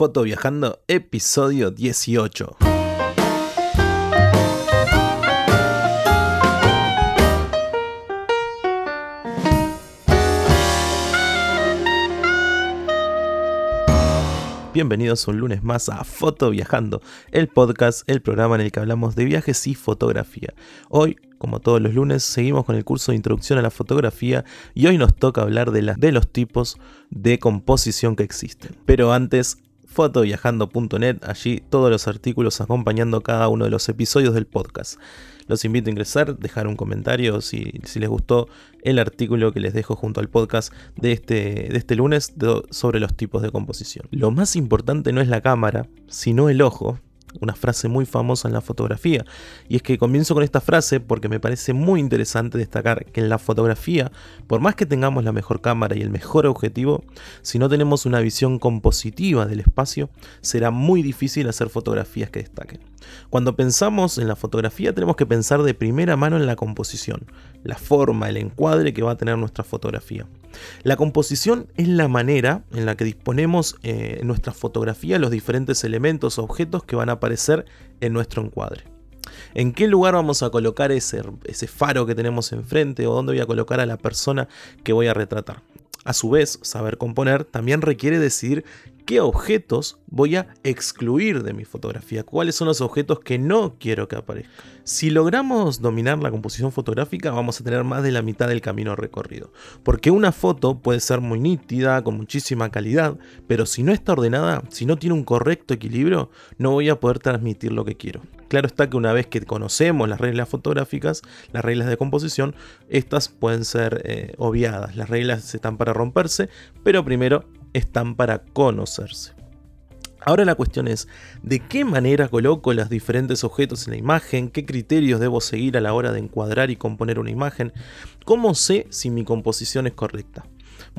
Foto Viajando, episodio 18. Bienvenidos un lunes más a Foto Viajando, el podcast, el programa en el que hablamos de viajes y fotografía. Hoy, como todos los lunes, seguimos con el curso de introducción a la fotografía y hoy nos toca hablar de, de los tipos de composición que existen. Pero antes, fotoviajando.net, allí todos los artículos acompañando cada uno de los episodios del podcast. Los invito a ingresar, dejar un comentario si, les gustó el artículo que les dejo junto al podcast de este, de este lunes sobre los tipos de composición. Lo más importante no es la cámara, sino el ojo, una frase muy famosa en la fotografía. Y es que comienzo con esta frase porque me parece muy interesante destacar que en la fotografía, por más que tengamos la mejor cámara y el mejor objetivo, si no tenemos una visión compositiva del espacio, será muy difícil hacer fotografías que destaquen. Cuando pensamos en la fotografía tenemos que pensar de primera mano en la composición, la forma, el encuadre que va a tener nuestra fotografía. La composición es la manera en la que disponemos eh, en nuestra fotografía los diferentes elementos o objetos que van a aparecer en nuestro encuadre. ¿En qué lugar vamos a colocar ese, ese faro que tenemos enfrente o dónde voy a colocar a la persona que voy a retratar? A su vez, saber componer también requiere decidir qué objetos voy a excluir de mi fotografía, cuáles son los objetos que no quiero que aparezcan. Si logramos dominar la composición fotográfica vamos a tener más de la mitad del camino recorrido, porque una foto puede ser muy nítida, con muchísima calidad, pero si no está ordenada, si no tiene un correcto equilibrio, no voy a poder transmitir lo que quiero. Claro está que una vez que conocemos las reglas fotográficas, las reglas de composición, estas pueden ser eh, obviadas. Las reglas están para romperse, pero primero están para conocerse. Ahora la cuestión es, ¿de qué manera coloco los diferentes objetos en la imagen? ¿Qué criterios debo seguir a la hora de encuadrar y componer una imagen? ¿Cómo sé si mi composición es correcta?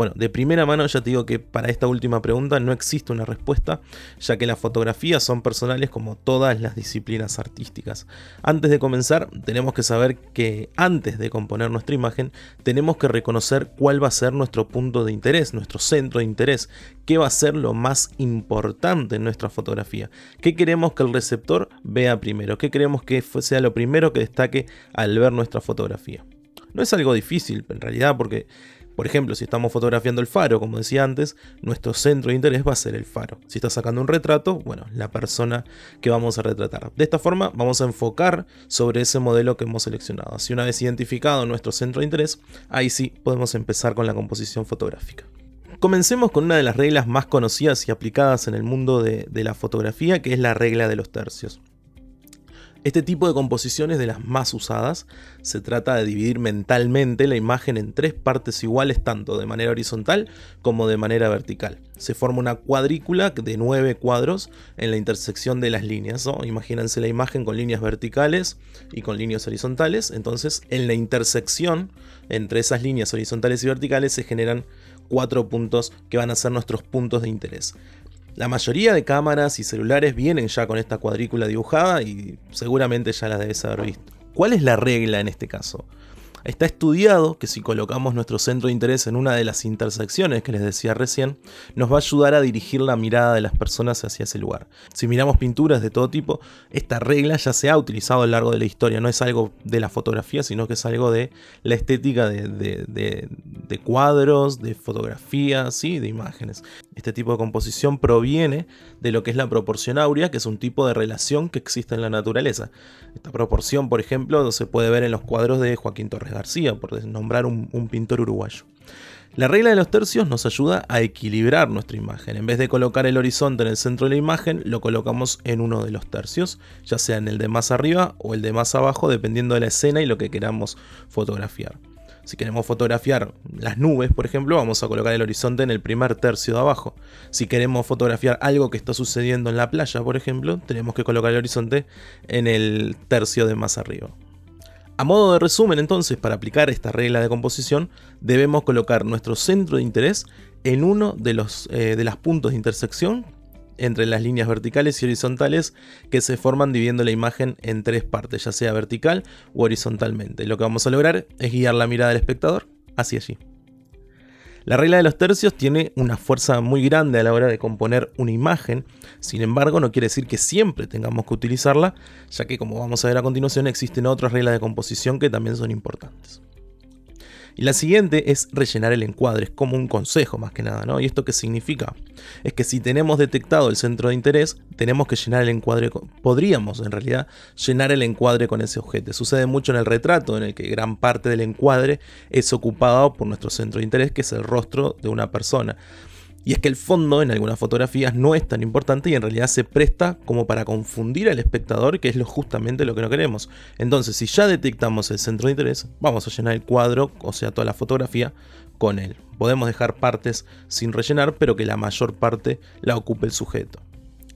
Bueno, de primera mano ya te digo que para esta última pregunta no existe una respuesta, ya que las fotografías son personales como todas las disciplinas artísticas. Antes de comenzar, tenemos que saber que antes de componer nuestra imagen, tenemos que reconocer cuál va a ser nuestro punto de interés, nuestro centro de interés, qué va a ser lo más importante en nuestra fotografía, qué queremos que el receptor vea primero, qué queremos que sea lo primero que destaque al ver nuestra fotografía. No es algo difícil en realidad porque por ejemplo, si estamos fotografiando el faro, como decía antes, nuestro centro de interés va a ser el faro. Si está sacando un retrato, bueno, la persona que vamos a retratar. De esta forma vamos a enfocar sobre ese modelo que hemos seleccionado. Si una vez identificado nuestro centro de interés, ahí sí podemos empezar con la composición fotográfica. Comencemos con una de las reglas más conocidas y aplicadas en el mundo de, de la fotografía, que es la regla de los tercios. Este tipo de composición es de las más usadas. Se trata de dividir mentalmente la imagen en tres partes iguales, tanto de manera horizontal como de manera vertical. Se forma una cuadrícula de nueve cuadros en la intersección de las líneas. Imagínense la imagen con líneas verticales y con líneas horizontales. Entonces, en la intersección entre esas líneas horizontales y verticales se generan cuatro puntos que van a ser nuestros puntos de interés. La mayoría de cámaras y celulares vienen ya con esta cuadrícula dibujada y seguramente ya la debes haber visto. ¿Cuál es la regla en este caso? Está estudiado que si colocamos nuestro centro de interés en una de las intersecciones que les decía recién, nos va a ayudar a dirigir la mirada de las personas hacia ese lugar. Si miramos pinturas de todo tipo, esta regla ya se ha utilizado a lo largo de la historia, no es algo de la fotografía, sino que es algo de la estética de, cuadros, de fotografías, y de imágenes. Este tipo de composición proviene de lo que es la proporción áurea, que es un tipo de relación que existe en la naturaleza. Esta proporción, por ejemplo, se puede ver en los cuadros de Joaquín Torres García, por nombrar un, pintor uruguayo. La regla de los tercios nos ayuda a equilibrar nuestra imagen. En vez de colocar el horizonte en el centro de la imagen, lo colocamos en uno de los tercios, ya sea en el de más arriba o el de más abajo, dependiendo de la escena y lo que queramos fotografiar. Si queremos fotografiar las nubes, por ejemplo, vamos a colocar el horizonte en el primer tercio de abajo. Si queremos fotografiar algo que está sucediendo en la playa, por ejemplo, tenemos que colocar el horizonte en el tercio de más arriba. A modo de resumen entonces, para aplicar esta regla de composición, debemos colocar nuestro centro de interés en uno de los eh, de puntos de intersección entre las líneas verticales y horizontales que se forman dividiendo la imagen en tres partes, ya sea vertical o horizontalmente. Lo que vamos a lograr es guiar la mirada del espectador hacia allí. La regla de los tercios tiene una fuerza muy grande a la hora de componer una imagen, sin embargo no quiere decir que siempre tengamos que utilizarla, ya que como vamos a ver a continuación existen otras reglas de composición que también son importantes. Y la siguiente es rellenar el encuadre, es como un consejo más que nada, ¿no? ¿Y esto qué significa? Es que si tenemos detectado el centro de interés, tenemos que llenar el encuadre, podríamos en realidad llenar el encuadre con ese objeto. Sucede mucho en el retrato, en el que gran parte del encuadre es ocupado por nuestro centro de interés, que es el rostro de una persona. Y es que el fondo en algunas fotografías no es tan importante y en realidad se presta como para confundir al espectador, que es lo, justamente lo que no queremos. Entonces, si ya detectamos el centro de interés, vamos a llenar el cuadro, o sea, toda la fotografía, con él. Podemos dejar partes sin rellenar, pero que la mayor parte la ocupe el sujeto.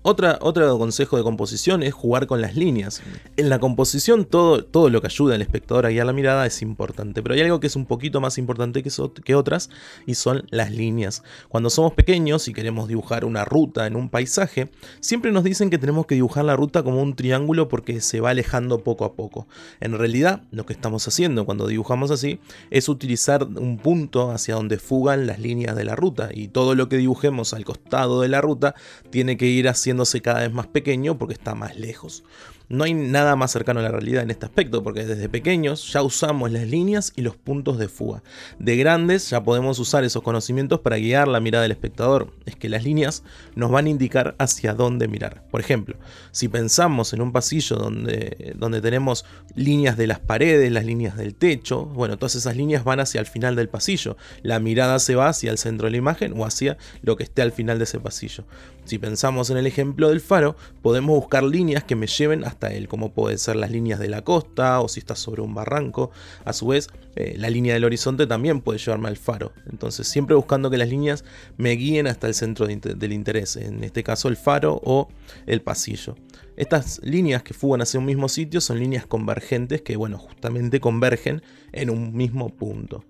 Otra, otro consejo de composición es jugar con las líneas. En la composición todo, todo lo que ayuda al espectador a guiar la mirada es importante, pero hay algo que es un poquito más importante que, que otras y son las líneas. Cuando somos pequeños y queremos dibujar una ruta en un paisaje, siempre nos dicen que tenemos que dibujar la ruta como un triángulo porque se va alejando poco a poco. En realidad lo que estamos haciendo cuando dibujamos así es utilizar un punto hacia donde fugan las líneas de la ruta y todo lo que dibujemos al costado de la ruta tiene que ir haciendo cada vez más pequeño porque está más lejos. No hay nada más cercano a la realidad en este aspecto, porque desde pequeños ya usamos las líneas y los puntos de fuga. De grandes ya podemos usar esos conocimientos para guiar la mirada del espectador. Es que las líneas nos van a indicar hacia dónde mirar. Por ejemplo, si pensamos en un pasillo donde, donde tenemos líneas de las paredes, las líneas del techo, bueno, todas esas líneas van hacia el final del pasillo. La mirada se va hacia el centro de la imagen o hacia lo que esté al final de ese pasillo. Si pensamos en el ejemplo del faro, podemos buscar líneas que me lleven él, como pueden ser las líneas de la costa o si está sobre un barranco. A su vez, eh, la línea del horizonte también puede llevarme al faro. Entonces, siempre buscando que las líneas me guíen hasta el centro del interés, en este caso el faro o el pasillo. Estas líneas que fugan hacia un mismo sitio son líneas convergentes que, bueno, justamente convergen en un mismo punto.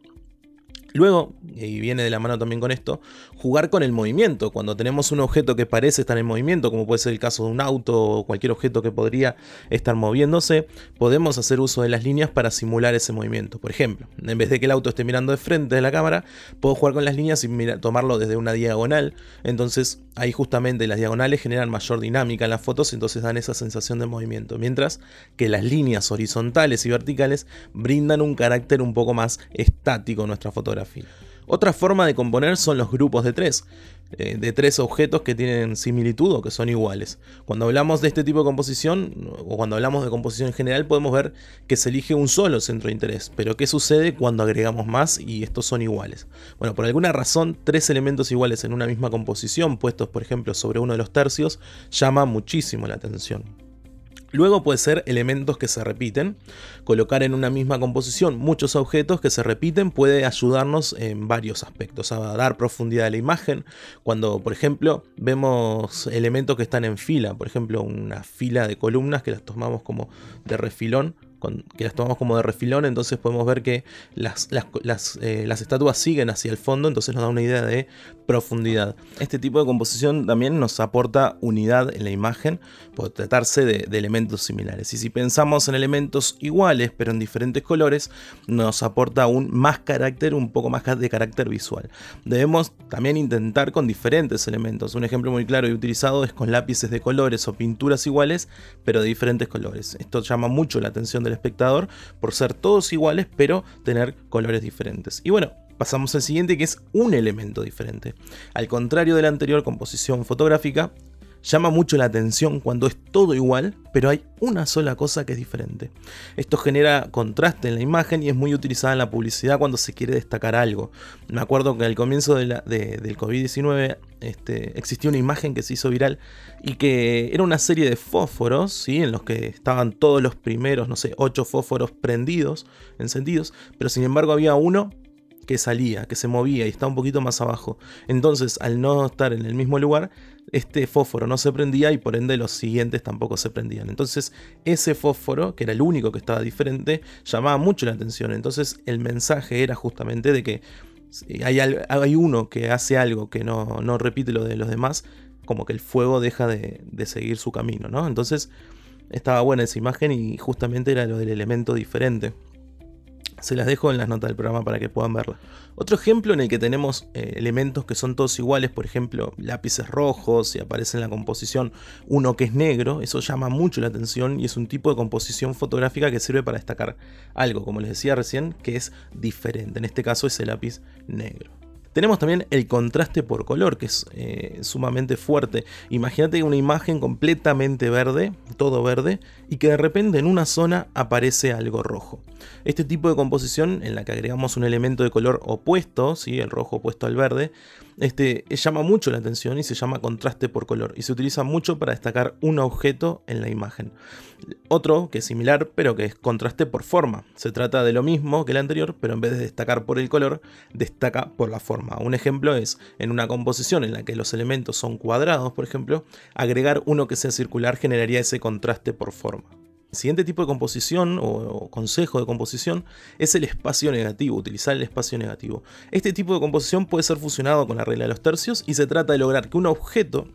Luego, y viene de la mano también con esto, jugar con el movimiento. Cuando tenemos un objeto que parece estar en movimiento, como puede ser el caso de un auto o cualquier objeto que podría estar moviéndose, podemos hacer uso de las líneas para simular ese movimiento. Por ejemplo, en vez de que el auto esté mirando de frente de la cámara, puedo jugar con las líneas y tomarlo desde una diagonal. Entonces, ahí justamente las diagonales generan mayor dinámica en las fotos, entonces dan esa sensación de movimiento. Mientras que las líneas horizontales y verticales brindan un carácter un poco más estático en nuestra fotografía. Otra forma de componer son los grupos de tres, eh, de tres objetos que tienen similitud o que son iguales. Cuando hablamos de este tipo de composición, o cuando hablamos de composición en general, podemos ver que se elige un solo centro de interés. Pero ¿qué sucede cuando agregamos más y estos son iguales? Bueno, por alguna razón, tres elementos iguales en una misma composición, puestos por ejemplo sobre uno de los tercios, llama muchísimo la atención. Luego puede ser elementos que se repiten. Colocar en una misma composición muchos objetos que se repiten puede ayudarnos en varios aspectos. A dar profundidad a la imagen. Cuando, por ejemplo, vemos elementos que están en fila. Por ejemplo, una fila de columnas que las tomamos como de refilón que las tomamos como de refilón, entonces podemos ver que las, eh, las, estatuas siguen hacia el fondo, entonces nos da una idea de profundidad. Este tipo de composición también nos aporta unidad en la imagen, por tratarse de, de elementos similares. Y si pensamos en elementos iguales, pero en diferentes colores, nos aporta aún más carácter, un poco más de carácter visual. Debemos también intentar con diferentes elementos. Un ejemplo muy claro y utilizado es con lápices de colores o pinturas iguales, pero de diferentes colores. Esto llama mucho la atención del espectador por ser todos iguales, pero tener colores diferentes. Y bueno, pasamos al siguiente que es un elemento diferente. Al contrario de la anterior composición fotográfica, llama mucho la atención cuando es todo igual, pero hay una sola cosa que es diferente. Esto genera contraste en la imagen y es muy utilizada en la publicidad cuando se quiere destacar algo. Me acuerdo que al comienzo de del COVID-19 este, existía una imagen que se hizo viral y que era una serie de fósforos, ¿sí? en los que estaban todos los primeros, no sé, ocho fósforos prendidos, encendidos, pero sin embargo había uno que salía, que se movía y estaba un poquito más abajo. Entonces, al no estar en el mismo lugar, este fósforo no se prendía y por ende los siguientes tampoco se prendían. Entonces ese fósforo, que era el único que estaba diferente, llamaba mucho la atención. Entonces el mensaje era justamente de que hay, hay uno que hace algo que no, no, repite lo de los demás, como que el fuego deja de, de seguir su camino, ¿no? Entonces estaba buena esa imagen y justamente era lo del elemento diferente. Se las dejo en las notas del programa para que puedan verla. Otro ejemplo en el que tenemos eh, elementos que son todos iguales, por ejemplo, lápices rojos y aparece en la composición uno que es negro, eso llama mucho la atención y es un tipo de composición fotográfica que sirve para destacar algo, como les decía recién, que es diferente. En este caso es el lápiz negro. Tenemos también el contraste por color, que es eh, sumamente fuerte. Imagínate una imagen completamente verde, todo verde, y que de repente en una zona aparece algo rojo. Este tipo de composición, en la que agregamos un elemento de color opuesto, ¿sí? el rojo opuesto al verde, este, llama mucho la atención y se llama contraste por color y se utiliza mucho para destacar un objeto en la imagen. Otro que es similar pero que es contraste por forma. Se trata de lo mismo que el anterior pero en vez de destacar por el color destaca por la forma. Un ejemplo es en una composición en la que los elementos son cuadrados por ejemplo agregar uno que sea circular generaría ese contraste por forma. El siguiente tipo de composición o, consejo de composición es el espacio negativo, utilizar el espacio negativo. Este tipo de composición puede ser fusionado con la regla de los tercios y se trata de lograr que un objeto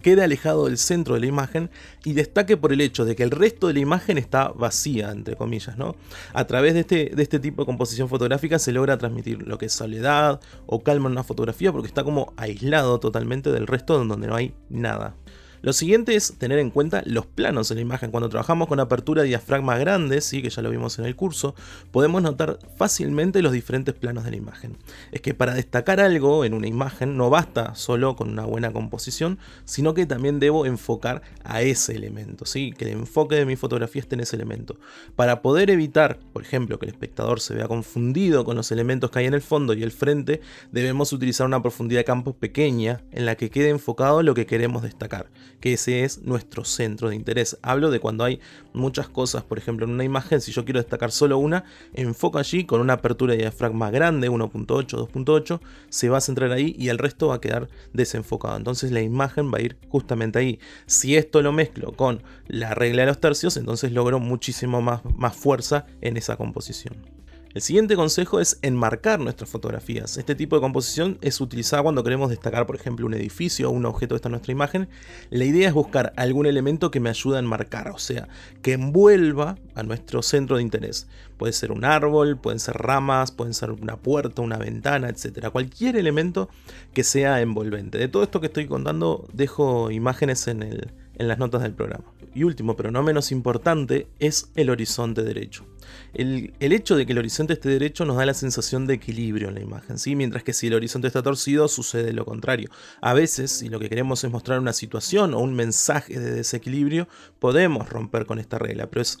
quede alejado del centro de la imagen y destaque por el hecho de que el resto de la imagen está vacía, entre comillas, ¿no? A través de este, de este tipo de composición fotográfica se logra transmitir lo que es soledad o calma en una fotografía porque está como aislado totalmente del resto donde no hay nada. Lo siguiente es tener en cuenta los planos en la imagen. Cuando trabajamos con apertura de diafragma grande, ¿sí? que ya lo vimos en el curso, podemos notar fácilmente los diferentes planos de la imagen. Es que para destacar algo en una imagen no basta solo con una buena composición, sino que también debo enfocar a ese elemento, ¿sí? que el enfoque de mi fotografía esté en ese elemento. Para poder evitar, por ejemplo, que el espectador se vea confundido con los elementos que hay en el fondo y el frente, debemos utilizar una profundidad de campo pequeña en la que quede enfocado lo que queremos destacar que ese es nuestro centro de interés. Hablo de cuando hay muchas cosas, por ejemplo, en una imagen, si yo quiero destacar solo una, enfoco allí con una apertura de diafragma grande, 1.8, 2.8, se va a centrar ahí y el resto va a quedar desenfocado. Entonces la imagen va a ir justamente ahí. Si esto lo mezclo con la regla de los tercios, entonces logro muchísimo más, más fuerza en esa composición. El siguiente consejo es enmarcar nuestras fotografías. Este tipo de composición es utilizada cuando queremos destacar, por ejemplo, un edificio o un objeto de esta nuestra imagen. La idea es buscar algún elemento que me ayude a enmarcar, o sea, que envuelva a nuestro centro de interés. Puede ser un árbol, pueden ser ramas, pueden ser una puerta, una ventana, etc. Cualquier elemento que sea envolvente. De todo esto que estoy contando, dejo imágenes en, en las notas del programa. Y último, pero no menos importante, es el horizonte derecho. El, hecho de que el horizonte esté derecho nos da la sensación de equilibrio en la imagen, ¿sí? mientras que si el horizonte está torcido sucede lo contrario. A veces, si lo que queremos es mostrar una situación o un mensaje de desequilibrio, podemos romper con esta regla, pero es,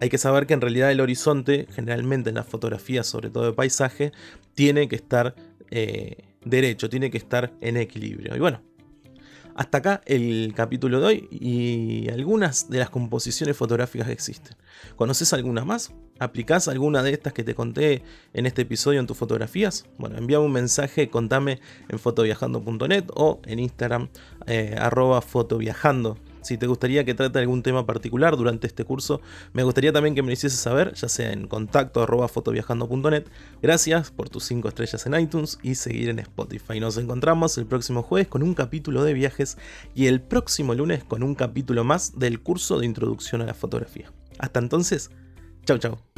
hay que saber que en realidad el horizonte, generalmente en las fotografías, sobre todo de paisaje, tiene que estar eh, derecho, tiene que estar en equilibrio. Y bueno, hasta acá el capítulo de hoy y algunas de las composiciones fotográficas que existen. ¿Conoces alguna más? ¿Aplicás alguna de estas que te conté en este episodio en tus fotografías? Bueno, envíame un mensaje, contame en fotoviajando.net o en Instagram eh, arroba fotoviajando. Si te gustaría que trate algún tema particular durante este curso, me gustaría también que me lo hiciese saber, ya sea en contacto arroba fotoviajando.net. Gracias por tus 5 estrellas en iTunes y seguir en Spotify. Nos encontramos el próximo jueves con un capítulo de viajes y el próximo lunes con un capítulo más del curso de introducción a la fotografía. Hasta entonces, chau chau.